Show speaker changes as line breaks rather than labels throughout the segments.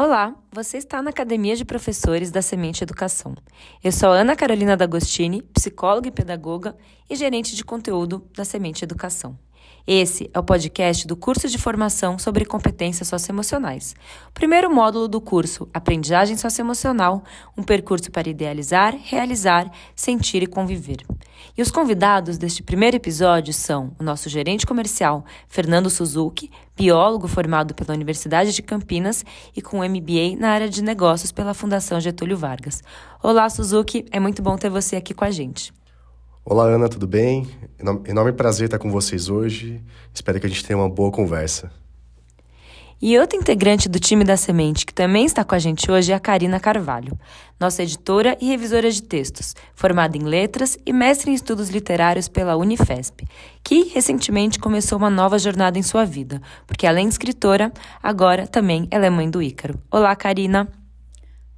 Olá, você está na Academia de Professores da Semente Educação. Eu sou Ana Carolina D'Agostini, psicóloga e pedagoga e gerente de conteúdo da Semente Educação. Esse é o podcast do curso de formação sobre competências socioemocionais. Primeiro módulo do curso Aprendizagem Socioemocional, um percurso para idealizar, realizar, sentir e conviver. E os convidados deste primeiro episódio são o nosso gerente comercial, Fernando Suzuki, biólogo formado pela Universidade de Campinas e com MBA na área de negócios pela Fundação Getúlio Vargas. Olá, Suzuki, é muito bom ter você aqui com a gente.
Olá, Ana, tudo bem? Enorme prazer estar com vocês hoje. Espero que a gente tenha uma boa conversa.
E outra integrante do time da Semente que também está com a gente hoje é a Karina Carvalho, nossa editora e revisora de textos, formada em letras e mestre em estudos literários pela Unifesp, que recentemente começou uma nova jornada em sua vida, porque além de escritora, agora também ela é mãe do Ícaro. Olá, Karina.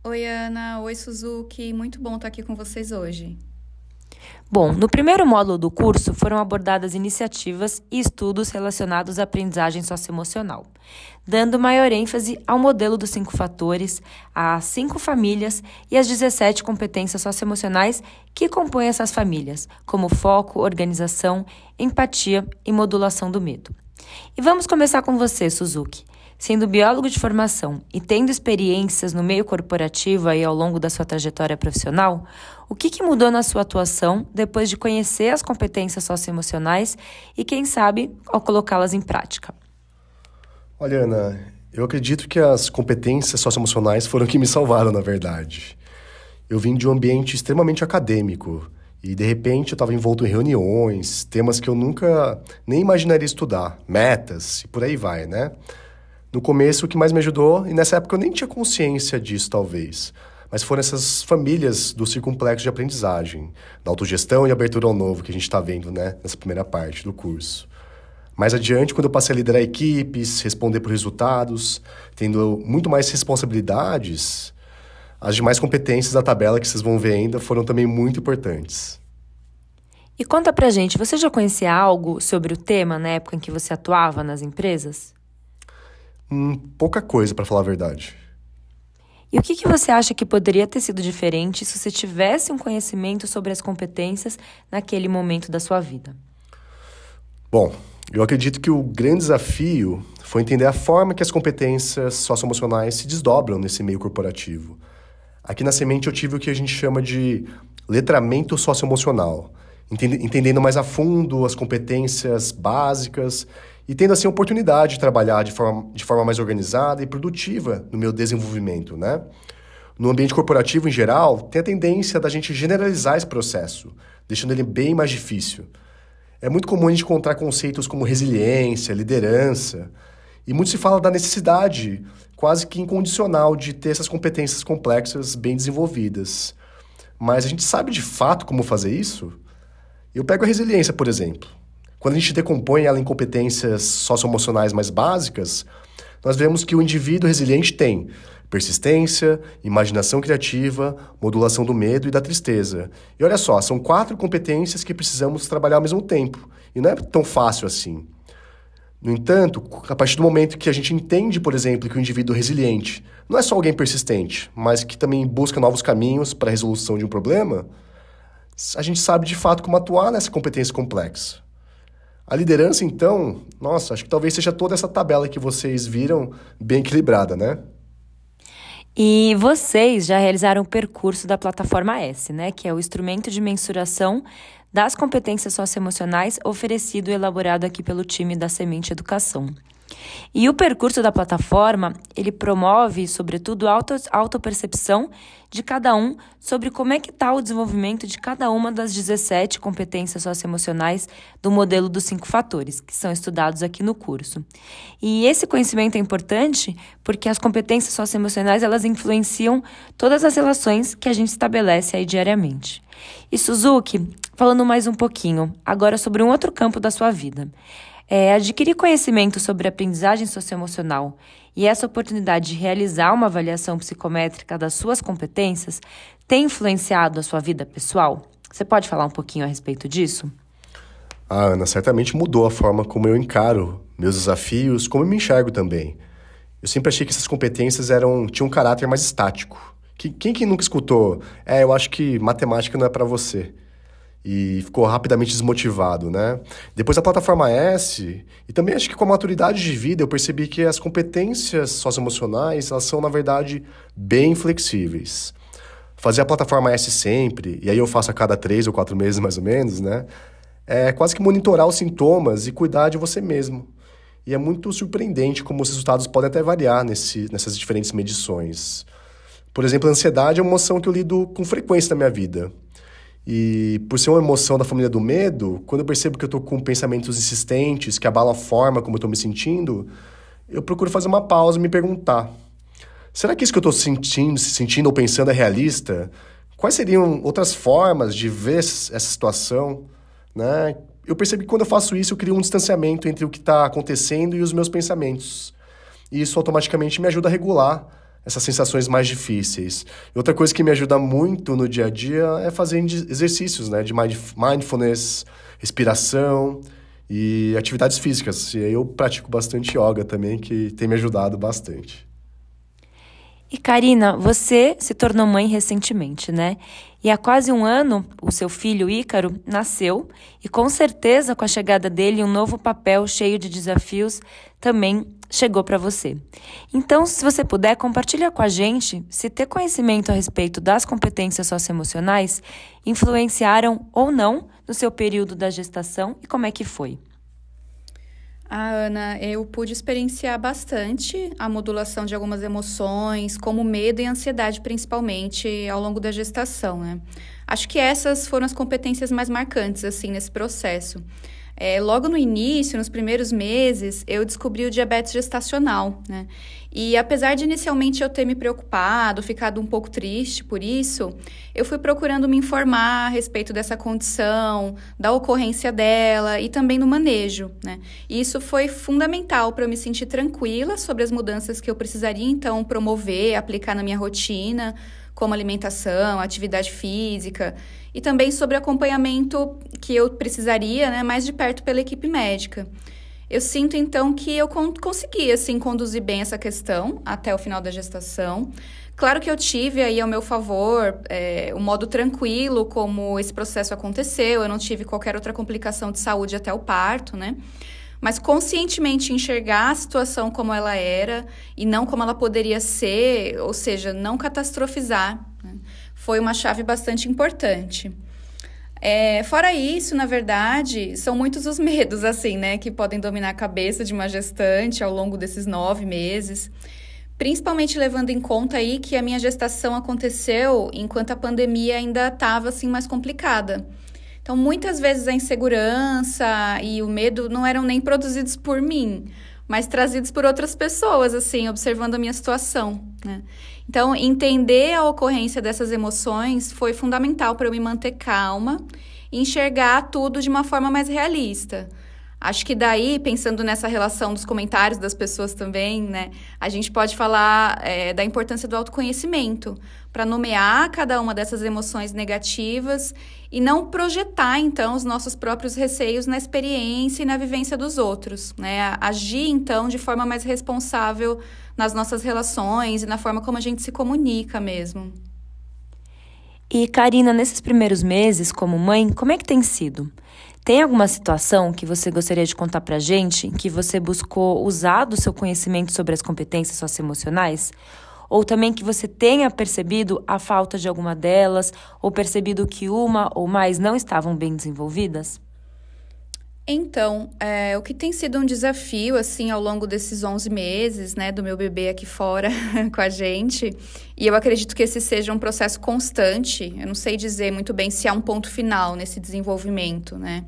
Oi, Ana. Oi, Suzuki. Muito bom estar aqui com vocês hoje.
Bom, no primeiro módulo do curso foram abordadas iniciativas e estudos relacionados à aprendizagem socioemocional, dando maior ênfase ao modelo dos cinco fatores, às cinco famílias e às 17 competências socioemocionais que compõem essas famílias, como foco, organização, empatia e modulação do medo. E vamos começar com você, Suzuki. Sendo biólogo de formação e tendo experiências no meio corporativo aí ao longo da sua trajetória profissional, o que, que mudou na sua atuação depois de conhecer as competências socioemocionais e, quem sabe, ao colocá-las em prática?
Olha, Ana, eu acredito que as competências socioemocionais foram que me salvaram, na verdade. Eu vim de um ambiente extremamente acadêmico e, de repente, eu estava envolto em reuniões, temas que eu nunca nem imaginaria estudar, metas e por aí vai, né? No começo, o que mais me ajudou, e nessa época eu nem tinha consciência disso, talvez, mas foram essas famílias do circunplexo de aprendizagem, da autogestão e abertura ao novo que a gente está vendo né, nessa primeira parte do curso. Mais adiante, quando eu passei a liderar equipes, responder por resultados, tendo muito mais responsabilidades, as demais competências da tabela que vocês vão ver ainda foram também muito importantes.
E conta pra gente, você já conhecia algo sobre o tema na época em que você atuava nas empresas?
Hum, pouca coisa, para falar a verdade.
E o que, que você acha que poderia ter sido diferente se você tivesse um conhecimento sobre as competências naquele momento da sua vida?
Bom, eu acredito que o grande desafio foi entender a forma que as competências socioemocionais se desdobram nesse meio corporativo. Aqui na Semente eu tive o que a gente chama de letramento socioemocional, entendendo mais a fundo as competências básicas e tendo assim a oportunidade de trabalhar de forma, de forma mais organizada e produtiva no meu desenvolvimento, né? No ambiente corporativo em geral, tem a tendência da gente generalizar esse processo, deixando ele bem mais difícil. É muito comum a gente encontrar conceitos como resiliência, liderança, e muito se fala da necessidade quase que incondicional de ter essas competências complexas bem desenvolvidas. Mas a gente sabe de fato como fazer isso? Eu pego a resiliência, por exemplo. Quando a gente decompõe ela em competências socioemocionais mais básicas, nós vemos que o indivíduo resiliente tem persistência, imaginação criativa, modulação do medo e da tristeza. E olha só, são quatro competências que precisamos trabalhar ao mesmo tempo. E não é tão fácil assim. No entanto, a partir do momento que a gente entende, por exemplo, que o indivíduo resiliente não é só alguém persistente, mas que também busca novos caminhos para a resolução de um problema, a gente sabe de fato como atuar nessa competência complexa. A liderança, então, nossa, acho que talvez seja toda essa tabela que vocês viram bem equilibrada, né?
E vocês já realizaram o percurso da plataforma S, né? Que é o instrumento de mensuração das competências socioemocionais oferecido e elaborado aqui pelo time da Semente Educação. E o percurso da plataforma, ele promove, sobretudo, auto, autopercepção de cada um sobre como é que está o desenvolvimento de cada uma das 17 competências socioemocionais do modelo dos cinco fatores, que são estudados aqui no curso. E esse conhecimento é importante porque as competências socioemocionais, elas influenciam todas as relações que a gente estabelece aí diariamente. E Suzuki, falando mais um pouquinho, agora sobre um outro campo da sua vida. É, adquirir conhecimento sobre aprendizagem socioemocional e essa oportunidade de realizar uma avaliação psicométrica das suas competências tem influenciado a sua vida pessoal? Você pode falar um pouquinho a respeito disso?
A Ana certamente mudou a forma como eu encaro meus desafios, como eu me enxergo também. Eu sempre achei que essas competências eram tinham um caráter mais estático. Quem que nunca escutou? É, eu acho que matemática não é para você e ficou rapidamente desmotivado, né? Depois da plataforma S, e também acho que com a maturidade de vida, eu percebi que as competências socioemocionais, elas são, na verdade, bem flexíveis. Fazer a plataforma S sempre, e aí eu faço a cada três ou quatro meses mais ou menos, né? É quase que monitorar os sintomas e cuidar de você mesmo. E é muito surpreendente como os resultados podem até variar nesse, nessas diferentes medições. Por exemplo, a ansiedade é uma emoção que eu lido com frequência na minha vida. E por ser uma emoção da família do medo, quando eu percebo que eu estou com pensamentos insistentes, que abalam a forma como eu estou me sentindo, eu procuro fazer uma pausa e me perguntar: será que isso que eu estou sentindo, se sentindo ou pensando é realista? Quais seriam outras formas de ver essa situação? Né? Eu percebi que quando eu faço isso, eu crio um distanciamento entre o que está acontecendo e os meus pensamentos. E isso automaticamente me ajuda a regular essas sensações mais difíceis. E outra coisa que me ajuda muito no dia a dia é fazer exercícios né, de mindfulness, respiração e atividades físicas. E eu pratico bastante yoga também, que tem me ajudado bastante.
E Karina, você se tornou mãe recentemente, né? E há quase um ano, o seu filho Ícaro nasceu, e com certeza, com a chegada dele, um novo papel cheio de desafios também chegou para você. Então, se você puder, compartilha com a gente se ter conhecimento a respeito das competências socioemocionais influenciaram ou não no seu período da gestação e como é que foi.
Ah, Ana, eu pude experienciar bastante a modulação de algumas emoções, como medo e ansiedade, principalmente ao longo da gestação, né? Acho que essas foram as competências mais marcantes, assim, nesse processo. É, logo no início, nos primeiros meses, eu descobri o diabetes gestacional, né? E apesar de inicialmente eu ter me preocupado, ficado um pouco triste por isso, eu fui procurando me informar a respeito dessa condição, da ocorrência dela e também do manejo, né? E isso foi fundamental para eu me sentir tranquila sobre as mudanças que eu precisaria então promover, aplicar na minha rotina, como alimentação, atividade física e também sobre acompanhamento que eu precisaria, né, mais de perto pela equipe médica. Eu sinto então que eu consegui assim conduzir bem essa questão até o final da gestação. Claro que eu tive aí ao meu favor é, um modo tranquilo como esse processo aconteceu. Eu não tive qualquer outra complicação de saúde até o parto, né? Mas conscientemente enxergar a situação como ela era e não como ela poderia ser, ou seja, não catastrofizar. Foi uma chave bastante importante. É, fora isso, na verdade, são muitos os medos, assim, né, que podem dominar a cabeça de uma gestante ao longo desses nove meses. Principalmente levando em conta aí que a minha gestação aconteceu enquanto a pandemia ainda estava, assim, mais complicada. Então, muitas vezes a insegurança e o medo não eram nem produzidos por mim, mas trazidos por outras pessoas, assim, observando a minha situação, né? Então, entender a ocorrência dessas emoções foi fundamental para eu me manter calma e enxergar tudo de uma forma mais realista. Acho que daí, pensando nessa relação dos comentários das pessoas também, né, a gente pode falar é, da importância do autoconhecimento para nomear cada uma dessas emoções negativas e não projetar, então, os nossos próprios receios na experiência e na vivência dos outros, né? Agir, então, de forma mais responsável nas nossas relações e na forma como a gente se comunica mesmo.
E Karina, nesses primeiros meses como mãe, como é que tem sido? Tem alguma situação que você gostaria de contar pra gente em que você buscou usar do seu conhecimento sobre as competências socioemocionais? Ou também que você tenha percebido a falta de alguma delas, ou percebido que uma ou mais não estavam bem desenvolvidas?
Então, é, o que tem sido um desafio, assim, ao longo desses 11 meses, né, do meu bebê aqui fora com a gente, e eu acredito que esse seja um processo constante, eu não sei dizer muito bem se há um ponto final nesse desenvolvimento, né.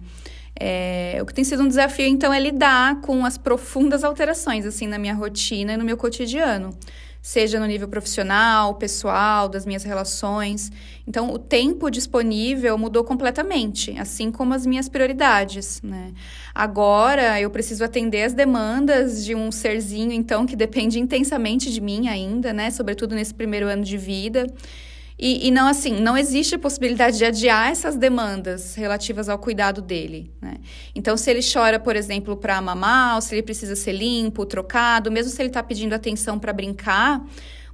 É, o que tem sido um desafio, então, é lidar com as profundas alterações, assim, na minha rotina e no meu cotidiano seja no nível profissional, pessoal, das minhas relações. Então, o tempo disponível mudou completamente, assim como as minhas prioridades, né? Agora, eu preciso atender as demandas de um serzinho, então, que depende intensamente de mim ainda, né? Sobretudo nesse primeiro ano de vida. E, e, não assim, não existe possibilidade de adiar essas demandas relativas ao cuidado dele, né? Então, se ele chora, por exemplo, para mamar, ou se ele precisa ser limpo, trocado, mesmo se ele está pedindo atenção para brincar,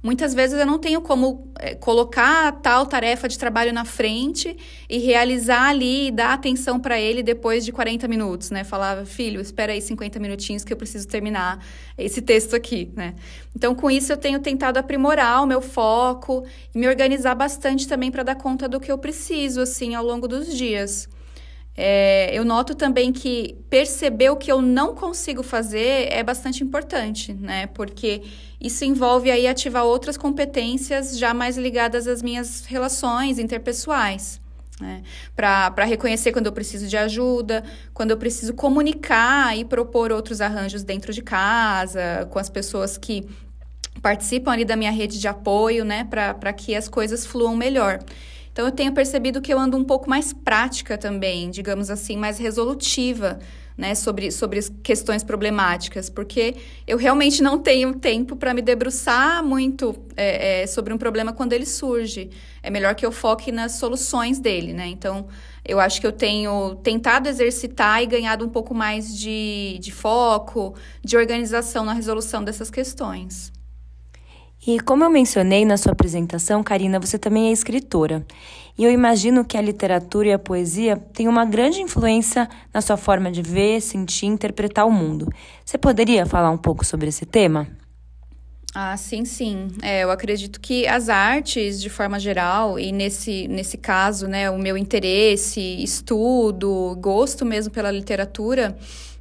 Muitas vezes eu não tenho como é, colocar tal tarefa de trabalho na frente e realizar ali e dar atenção para ele depois de 40 minutos, né? Falar, filho, espera aí 50 minutinhos que eu preciso terminar esse texto aqui, né? Então, com isso, eu tenho tentado aprimorar o meu foco e me organizar bastante também para dar conta do que eu preciso, assim, ao longo dos dias. É, eu noto também que perceber o que eu não consigo fazer é bastante importante, né? Porque isso envolve aí ativar outras competências já mais ligadas às minhas relações interpessoais. Né? Para reconhecer quando eu preciso de ajuda, quando eu preciso comunicar e propor outros arranjos dentro de casa, com as pessoas que participam ali da minha rede de apoio, né? Para que as coisas fluam melhor. Então, eu tenho percebido que eu ando um pouco mais prática também, digamos assim, mais resolutiva, né, sobre, sobre questões problemáticas, porque eu realmente não tenho tempo para me debruçar muito é, é, sobre um problema quando ele surge. É melhor que eu foque nas soluções dele, né? Então, eu acho que eu tenho tentado exercitar e ganhado um pouco mais de, de foco, de organização na resolução dessas questões.
E como eu mencionei na sua apresentação, Karina, você também é escritora. E eu imagino que a literatura e a poesia têm uma grande influência na sua forma de ver, sentir e interpretar o mundo. Você poderia falar um pouco sobre esse tema?
Ah, sim, sim. É, eu acredito que as artes, de forma geral, e nesse, nesse caso, né, o meu interesse, estudo, gosto mesmo pela literatura,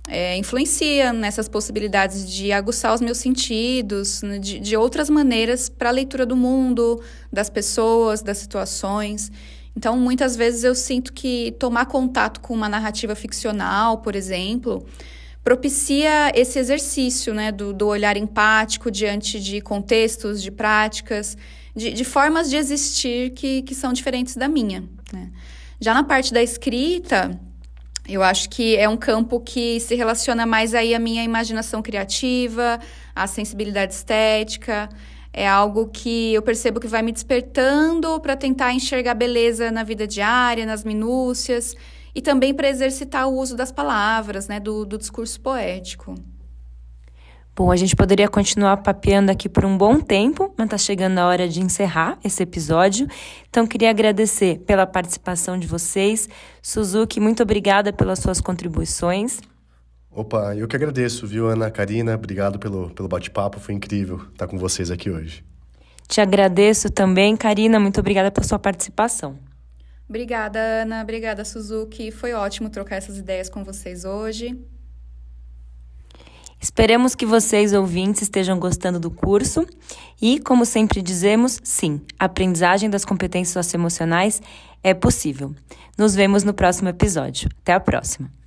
é, influencia nessas possibilidades de aguçar os meus sentidos, né, de, de outras maneiras para a leitura do mundo, das pessoas, das situações. Então, muitas vezes eu sinto que tomar contato com uma narrativa ficcional, por exemplo, propicia esse exercício né, do, do olhar empático diante de contextos, de práticas, de, de formas de existir que, que são diferentes da minha. Né? Já na parte da escrita, eu acho que é um campo que se relaciona mais aí à minha imaginação criativa, à sensibilidade estética. É algo que eu percebo que vai me despertando para tentar enxergar beleza na vida diária, nas minúcias, e também para exercitar o uso das palavras, né, do, do discurso poético.
Bom, a gente poderia continuar papeando aqui por um bom tempo, mas está chegando a hora de encerrar esse episódio. Então, queria agradecer pela participação de vocês. Suzuki, muito obrigada pelas suas contribuições.
Opa, eu que agradeço, viu, Ana, Karina? Obrigado pelo, pelo bate-papo, foi incrível estar com vocês aqui hoje.
Te agradeço também, Karina, muito obrigada pela sua participação.
Obrigada, Ana. Obrigada, Suzuki. Foi ótimo trocar essas ideias com vocês hoje.
Esperamos que vocês, ouvintes, estejam gostando do curso e, como sempre dizemos, sim, a aprendizagem das competências socioemocionais é possível. Nos vemos no próximo episódio. Até a próxima!